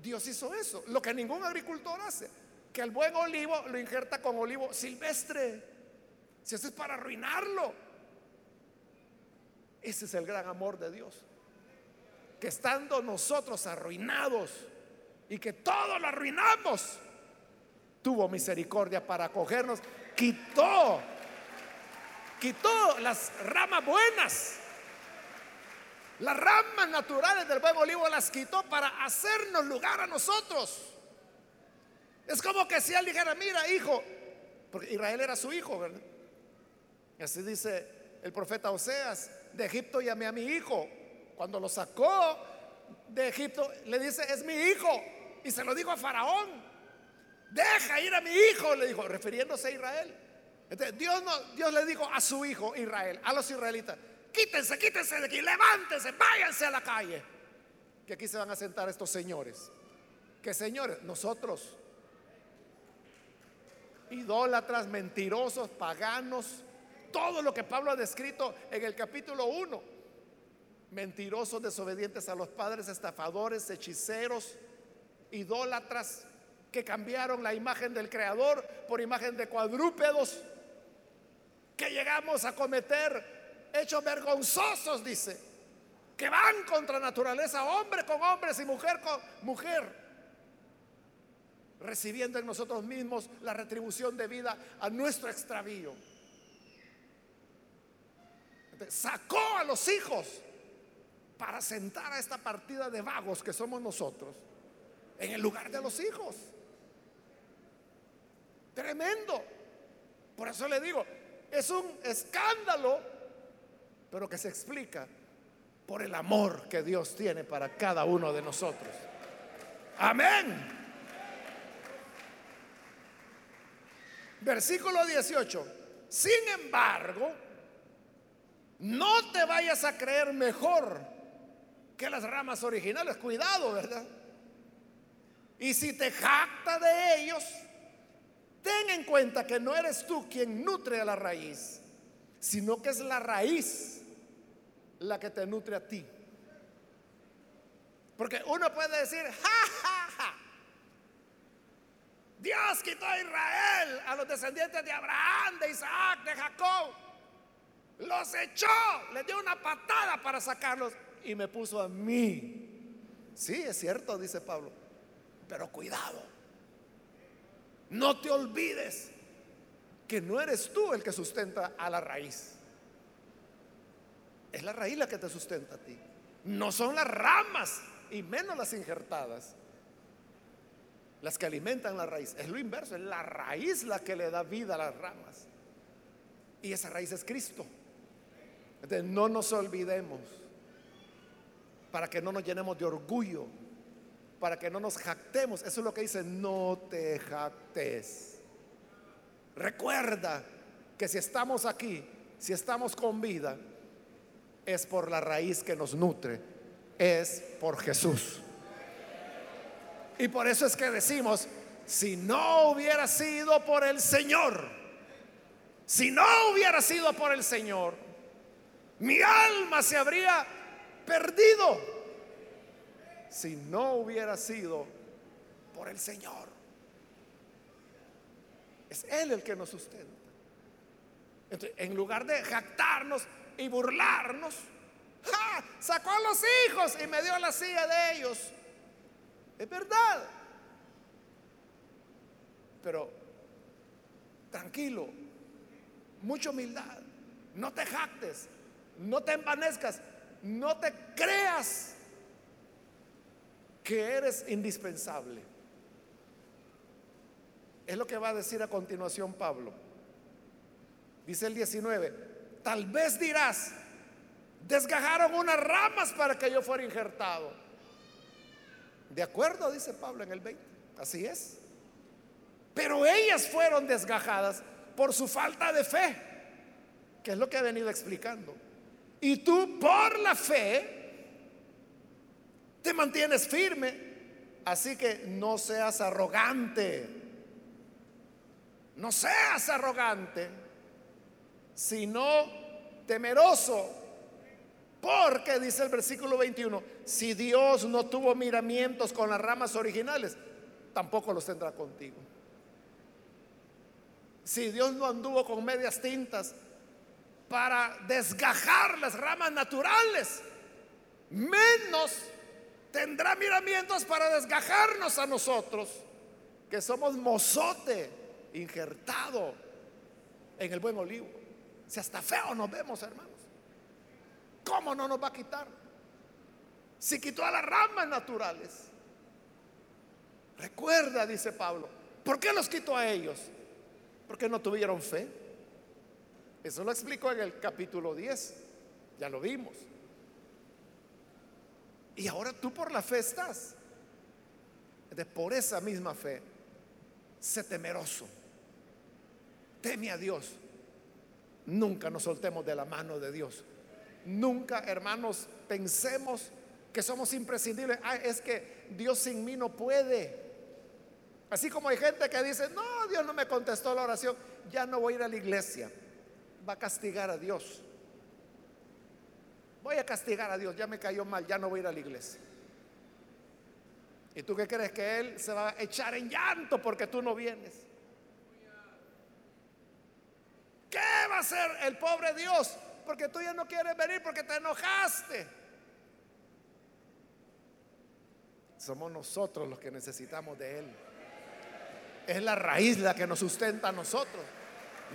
Dios hizo eso, lo que ningún agricultor hace, que el buen olivo lo injerta con olivo silvestre, si eso es para arruinarlo. Ese es el gran amor de Dios, que estando nosotros arruinados y que todo lo arruinamos, tuvo misericordia para acogernos quitó, quitó las ramas buenas. Las ramas naturales del buen olivo las quitó para hacernos lugar a nosotros. Es como que si él dijera, mira, hijo, porque Israel era su hijo, ¿verdad? Así dice el profeta Oseas, de Egipto llamé a mi hijo. Cuando lo sacó de Egipto, le dice, es mi hijo. Y se lo dijo a Faraón deja ir a mi hijo, le dijo, refiriéndose a Israel. Dios, no, Dios le dijo a su hijo Israel, a los israelitas, quítense, quítense de aquí, levántense, váyanse a la calle. Que aquí se van a sentar estos señores. Que señores, nosotros, idólatras, mentirosos, paganos, todo lo que Pablo ha descrito en el capítulo 1. Mentirosos, desobedientes a los padres, estafadores, hechiceros, idólatras, que cambiaron la imagen del Creador por imagen de cuadrúpedos, que llegamos a cometer hechos vergonzosos, dice, que van contra naturaleza, hombre con hombres y mujer con mujer, recibiendo en nosotros mismos la retribución de vida a nuestro extravío. sacó a los hijos para sentar a esta partida de vagos que somos nosotros en el lugar de los hijos. Tremendo. Por eso le digo, es un escándalo, pero que se explica por el amor que Dios tiene para cada uno de nosotros. Amén. Versículo 18. Sin embargo, no te vayas a creer mejor que las ramas originales. Cuidado, ¿verdad? Y si te jacta de ellos, Ten en cuenta que no eres tú quien nutre a la raíz, sino que es la raíz la que te nutre a ti. Porque uno puede decir, ja, ja, ja. Dios quitó a Israel, a los descendientes de Abraham, de Isaac, de Jacob. Los echó, les dio una patada para sacarlos y me puso a mí. Sí, es cierto, dice Pablo, pero cuidado. No te olvides que no eres tú el que sustenta a la raíz. Es la raíz la que te sustenta a ti. No son las ramas y menos las injertadas las que alimentan la raíz. Es lo inverso, es la raíz la que le da vida a las ramas. Y esa raíz es Cristo. Entonces no nos olvidemos para que no nos llenemos de orgullo para que no nos jactemos. Eso es lo que dice, no te jactes. Recuerda que si estamos aquí, si estamos con vida, es por la raíz que nos nutre, es por Jesús. Y por eso es que decimos, si no hubiera sido por el Señor, si no hubiera sido por el Señor, mi alma se habría perdido si no hubiera sido por el Señor. Es Él el que nos sustenta. Entonces, en lugar de jactarnos y burlarnos, sacó a los hijos y me dio la silla de ellos. Es verdad. Pero tranquilo, mucha humildad. No te jactes, no te envanezcas, no te creas que eres indispensable. Es lo que va a decir a continuación Pablo. Dice el 19, tal vez dirás, desgajaron unas ramas para que yo fuera injertado. De acuerdo, dice Pablo en el 20, así es. Pero ellas fueron desgajadas por su falta de fe, que es lo que he venido explicando. Y tú por la fe te mantienes firme. Así que no seas arrogante. No seas arrogante, sino temeroso. Porque dice el versículo 21, si Dios no tuvo miramientos con las ramas originales, tampoco los tendrá contigo. Si Dios no anduvo con medias tintas para desgajar las ramas naturales, menos tendrá miramientos para desgajarnos a nosotros, que somos mozote injertado en el buen olivo. Si hasta feo nos vemos, hermanos. ¿Cómo no nos va a quitar? Si quitó a las ramas naturales. Recuerda, dice Pablo, ¿por qué los quitó a ellos? Porque no tuvieron fe. Eso lo explicó en el capítulo 10. Ya lo vimos. Y ahora tú por la fe estás. De por esa misma fe, sé temeroso. Teme a Dios. Nunca nos soltemos de la mano de Dios. Nunca, hermanos, pensemos que somos imprescindibles. Ah, es que Dios sin mí no puede. Así como hay gente que dice, no, Dios no me contestó la oración, ya no voy a ir a la iglesia. Va a castigar a Dios. Voy a castigar a Dios, ya me cayó mal, ya no voy a ir a la iglesia. ¿Y tú qué crees que Él se va a echar en llanto porque tú no vienes? ¿Qué va a hacer el pobre Dios? Porque tú ya no quieres venir porque te enojaste. Somos nosotros los que necesitamos de Él. Es la raíz la que nos sustenta a nosotros.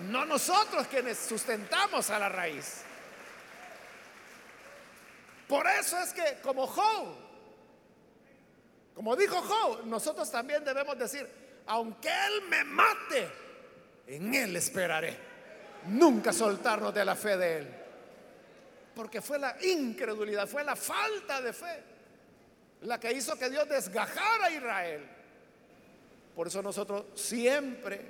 No nosotros quienes sustentamos a la raíz. Por eso es que como Job, como dijo Job, nosotros también debemos decir, aunque Él me mate, en Él esperaré. Nunca soltarnos de la fe de Él. Porque fue la incredulidad, fue la falta de fe la que hizo que Dios desgajara a Israel. Por eso nosotros siempre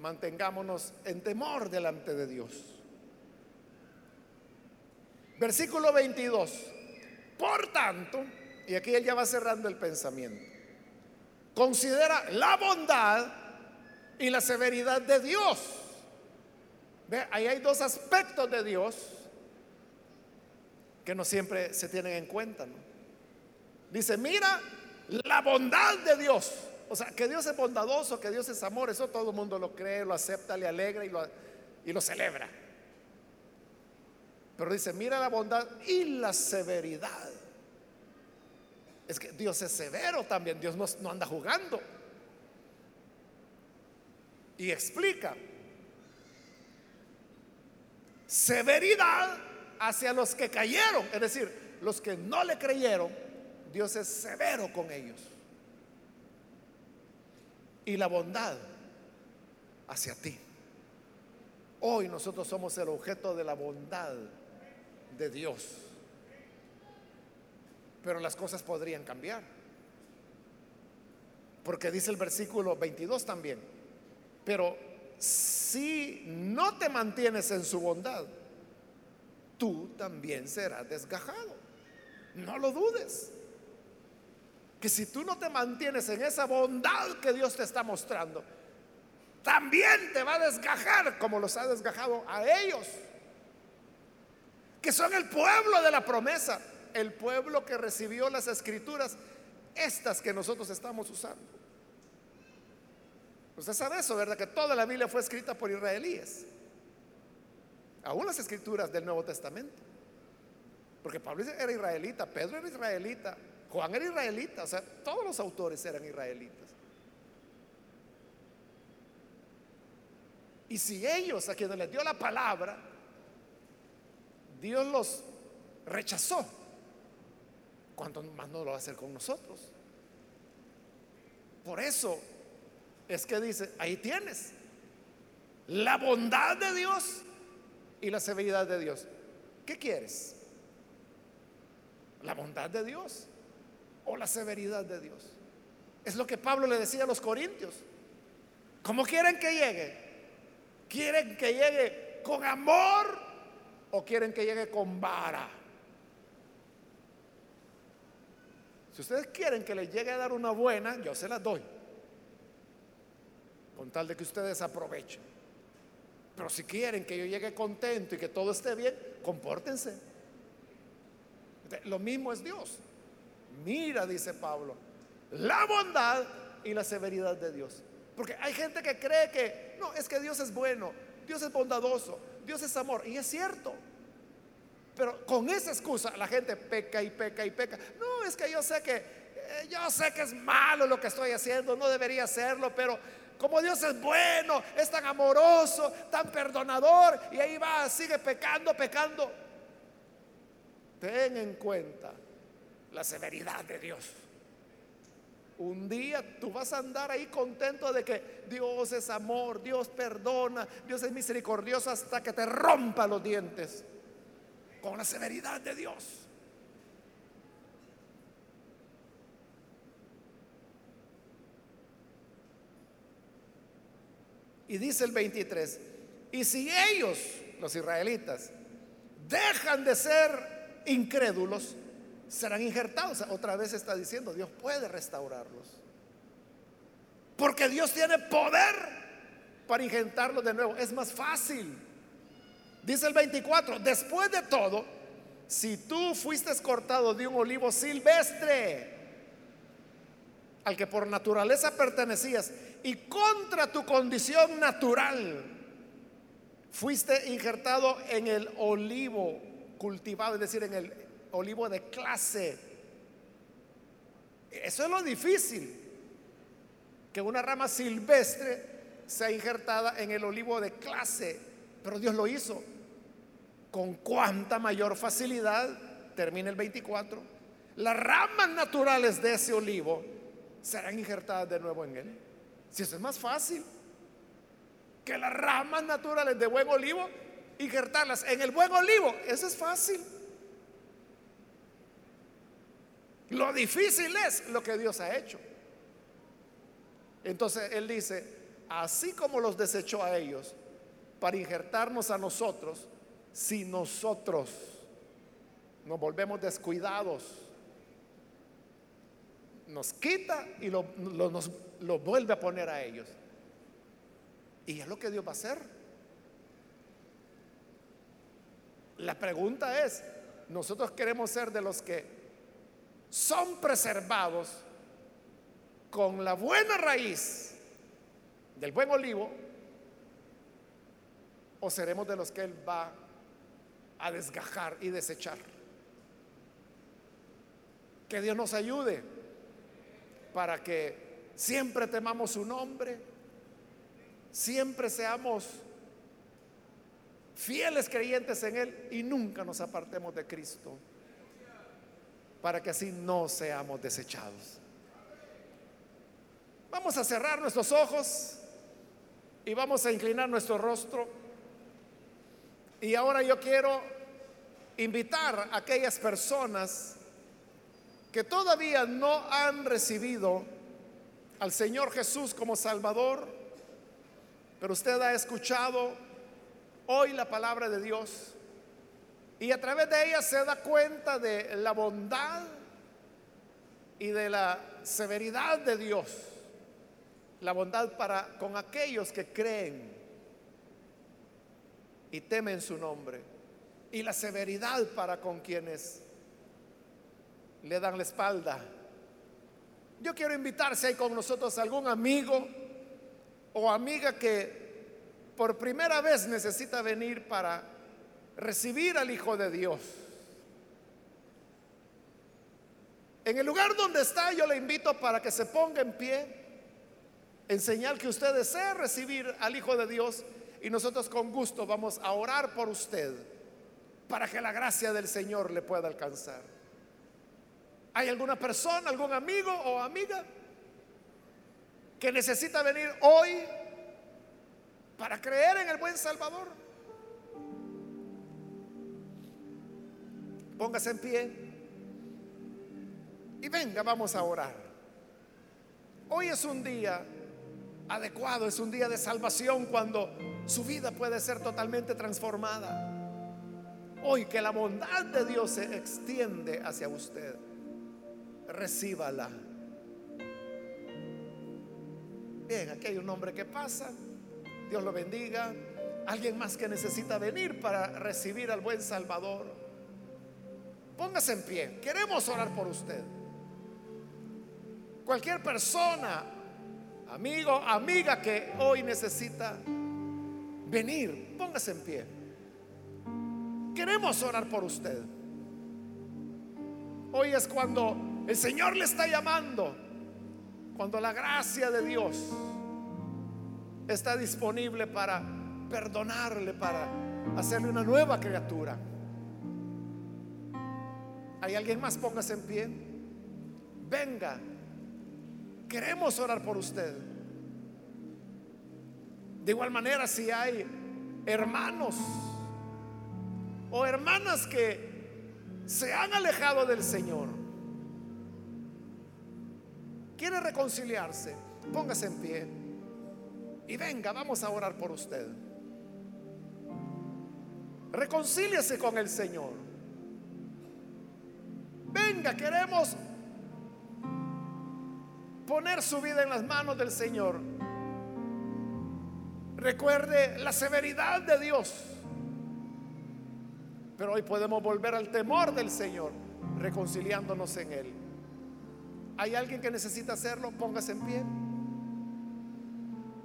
mantengámonos en temor delante de Dios. Versículo 22. Por tanto, y aquí él ya va cerrando el pensamiento, considera la bondad y la severidad de Dios. Ve, ahí hay dos aspectos de Dios que no siempre se tienen en cuenta. Dice, mira la bondad de Dios. O sea, que Dios es bondadoso, que Dios es amor, eso todo el mundo lo cree, lo acepta, le alegra y lo, y lo celebra. Pero dice, mira la bondad y la severidad. Es que Dios es severo también, Dios no, anda jugando. Y explica, severidad hacia los que cayeron, es decir, los que no le creyeron, Dios es severo con ellos. Y la bondad hacia ti. Hoy nosotros somos el objeto de la bondad de Dios. Pero las cosas podrían cambiar. Porque dice el versículo 22 también. Pero si no te mantienes en su bondad, tú también serás desgajado. No lo dudes. Que si tú no te mantienes en esa bondad que Dios te está mostrando, también te va a desgajar como los ha desgajado a ellos que son el pueblo de la promesa, el pueblo que recibió las escrituras, estas que nosotros estamos usando. Usted sabe eso, ¿verdad? Que toda la Biblia fue escrita por israelíes. Aún las escrituras del Nuevo Testamento. Porque Pablo era israelita, Pedro era israelita, Juan era israelita, o sea, todos los autores eran israelitas. Y si ellos a quienes les dio la palabra Dios los rechazó. ¿Cuánto más no lo va a hacer con nosotros? Por eso es que dice, ahí tienes. la bondad de Dios y la severidad de Dios. ¿Qué quieres? ¿La bondad de Dios o la severidad de Dios? Es lo que Pablo le decía a los corintios. ¿Cómo quieren que llegue? ¿Quieren que llegue con amor o quieren que llegue con vara? Si ustedes quieren que les llegue a dar una buena, yo se las doy. Con tal de que ustedes aprovechen. Pero si quieren que yo llegue contento y que todo esté bien, compórtense. Lo mismo es Dios. Mira, dice Pablo, la bondad y la severidad de Dios. Porque hay gente que cree que, no, es que Dios es bueno, Dios es bondadoso, Dios es amor. Y es cierto. Pero con esa excusa la gente peca y peca y peca. No, es que yo sé que, eh, yo sé que es malo lo que estoy haciendo, no debería hacerlo, pero como Dios es bueno, es tan amoroso, tan perdonador, y ahí va, sigue pecando, pecando. Ten en cuenta la severidad de Dios. Un día tú vas a andar ahí contento de que Dios es amor, Dios perdona, Dios es misericordioso hasta que te rompa los dientes con la severidad de Dios. Y dice el 23, y si ellos, los israelitas, dejan de ser incrédulos, serán injertados. Otra vez está diciendo, Dios puede restaurarlos. Porque Dios tiene poder para injertarlos de nuevo. Es más fácil. Dice el 24, después de todo, si tú fuiste cortado de un olivo silvestre, al que por naturaleza pertenecías, y contra tu condición natural, fuiste injertado en el olivo cultivado, es decir, en el olivo de clase. Eso es lo difícil, que una rama silvestre sea injertada en el olivo de clase, pero Dios lo hizo. Con cuánta mayor facilidad, termina el 24, las ramas naturales de ese olivo serán injertadas de nuevo en él. Si eso es más fácil que las ramas naturales de buen olivo, injertarlas en el buen olivo, eso es fácil. Lo difícil es lo que Dios ha hecho. Entonces Él dice, así como los desechó a ellos para injertarnos a nosotros, si nosotros nos volvemos descuidados, nos quita y lo, nos, lo vuelve a poner a ellos. Y es lo que Dios va a hacer. La pregunta es, nosotros queremos ser de los que son preservados con la buena raíz del buen olivo o seremos de los que Él va a desgajar y desechar. Que Dios nos ayude para que siempre temamos su nombre, siempre seamos fieles creyentes en Él y nunca nos apartemos de Cristo, para que así no seamos desechados. Vamos a cerrar nuestros ojos y vamos a inclinar nuestro rostro. Y ahora yo quiero invitar a aquellas personas que todavía no han recibido al Señor Jesús como Salvador, pero usted ha escuchado hoy la palabra de Dios y a través de ella se da cuenta de la bondad y de la severidad de Dios. La bondad para con aquellos que creen y temen su nombre. Y la severidad para con quienes le dan la espalda yo quiero invitar si hay con nosotros algún amigo o amiga que por primera vez necesita venir para recibir al Hijo de Dios. En el lugar donde está, yo le invito para que se ponga en pie, en señal que usted desea recibir al Hijo de Dios y nosotros con gusto vamos a orar por usted para que la gracia del Señor le pueda alcanzar. ¿Hay alguna persona, algún amigo o amiga que necesita venir hoy para creer en el buen Salvador. Póngase en pie y venga, vamos a orar. Hoy es un día adecuado, es un día de salvación cuando su vida puede ser totalmente transformada. Hoy que la bondad de Dios se extiende hacia usted, recíbala. Bien, aquí hay un hombre que pasa. Dios lo bendiga. Alguien más que necesita venir para recibir al buen Salvador. Póngase en pie. Queremos orar por usted. Cualquier persona, amigo, amiga que hoy necesita venir, póngase en pie. Queremos orar por usted. Hoy es cuando el Señor le está llamando, cuando la gracia de Dios está disponible para perdonarle, para hacerle una nueva criatura. ¿Hay alguien más? Póngase en pie. Venga. Queremos orar por usted. De igual manera, si hay hermanos o hermanas que se han alejado del Señor, quiere reconciliarse, póngase en pie y venga, vamos a orar por usted. Reconcíliese con el Señor. Venga, queremos poner su vida en las manos del Señor. Recuerde la severidad de Dios. Pero hoy podemos volver al temor del Señor, reconciliándonos en Él. ¿Hay alguien que necesita hacerlo? Póngase en pie.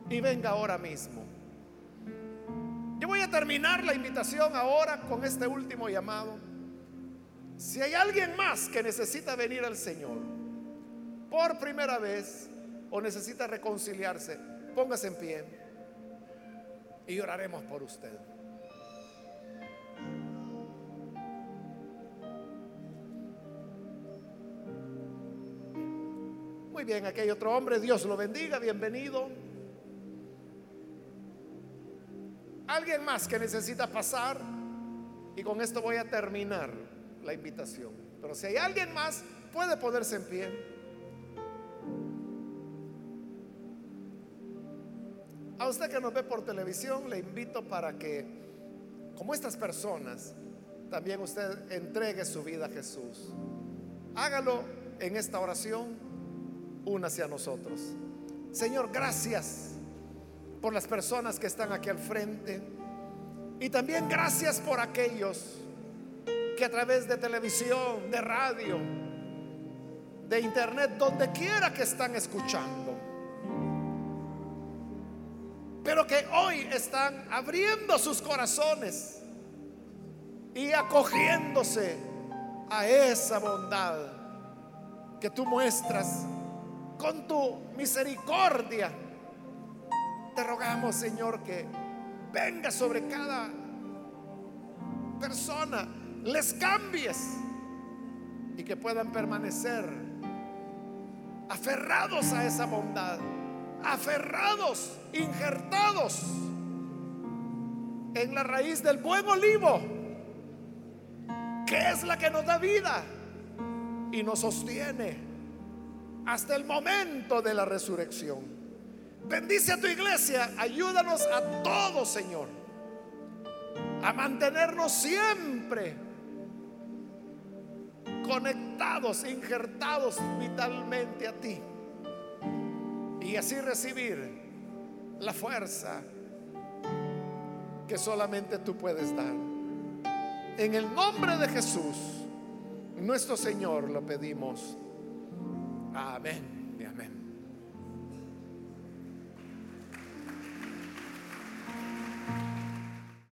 Y venga ahora mismo. Yo voy a terminar la invitación ahora con este último llamado. Si hay alguien más que necesita venir al Señor por primera vez o necesita reconciliarse, póngase en pie y oraremos por usted. Muy bien, aquí hay otro hombre, Dios lo bendiga, bienvenido. Alguien más que necesita pasar y con esto voy a terminar la invitación. Pero si hay alguien más, puede ponerse en pie. A usted que nos ve por televisión, le invito para que, como estas personas, también usted entregue su vida a Jesús. Hágalo en esta oración, una hacia nosotros. Señor, gracias por las personas que están aquí al frente. Y también gracias por aquellos que a través de televisión, de radio, de internet, donde quiera que están escuchando, pero que hoy están abriendo sus corazones y acogiéndose a esa bondad que tú muestras con tu misericordia. Te rogamos, Señor, que venga sobre cada persona, les cambies y que puedan permanecer aferrados a esa bondad, aferrados, injertados en la raíz del buen olivo, que es la que nos da vida y nos sostiene hasta el momento de la resurrección. Bendice a tu iglesia, ayúdanos a todos, Señor, a mantenernos siempre conectados, injertados vitalmente a ti y así recibir la fuerza que solamente tú puedes dar. En el nombre de Jesús, nuestro Señor, lo pedimos. Amén.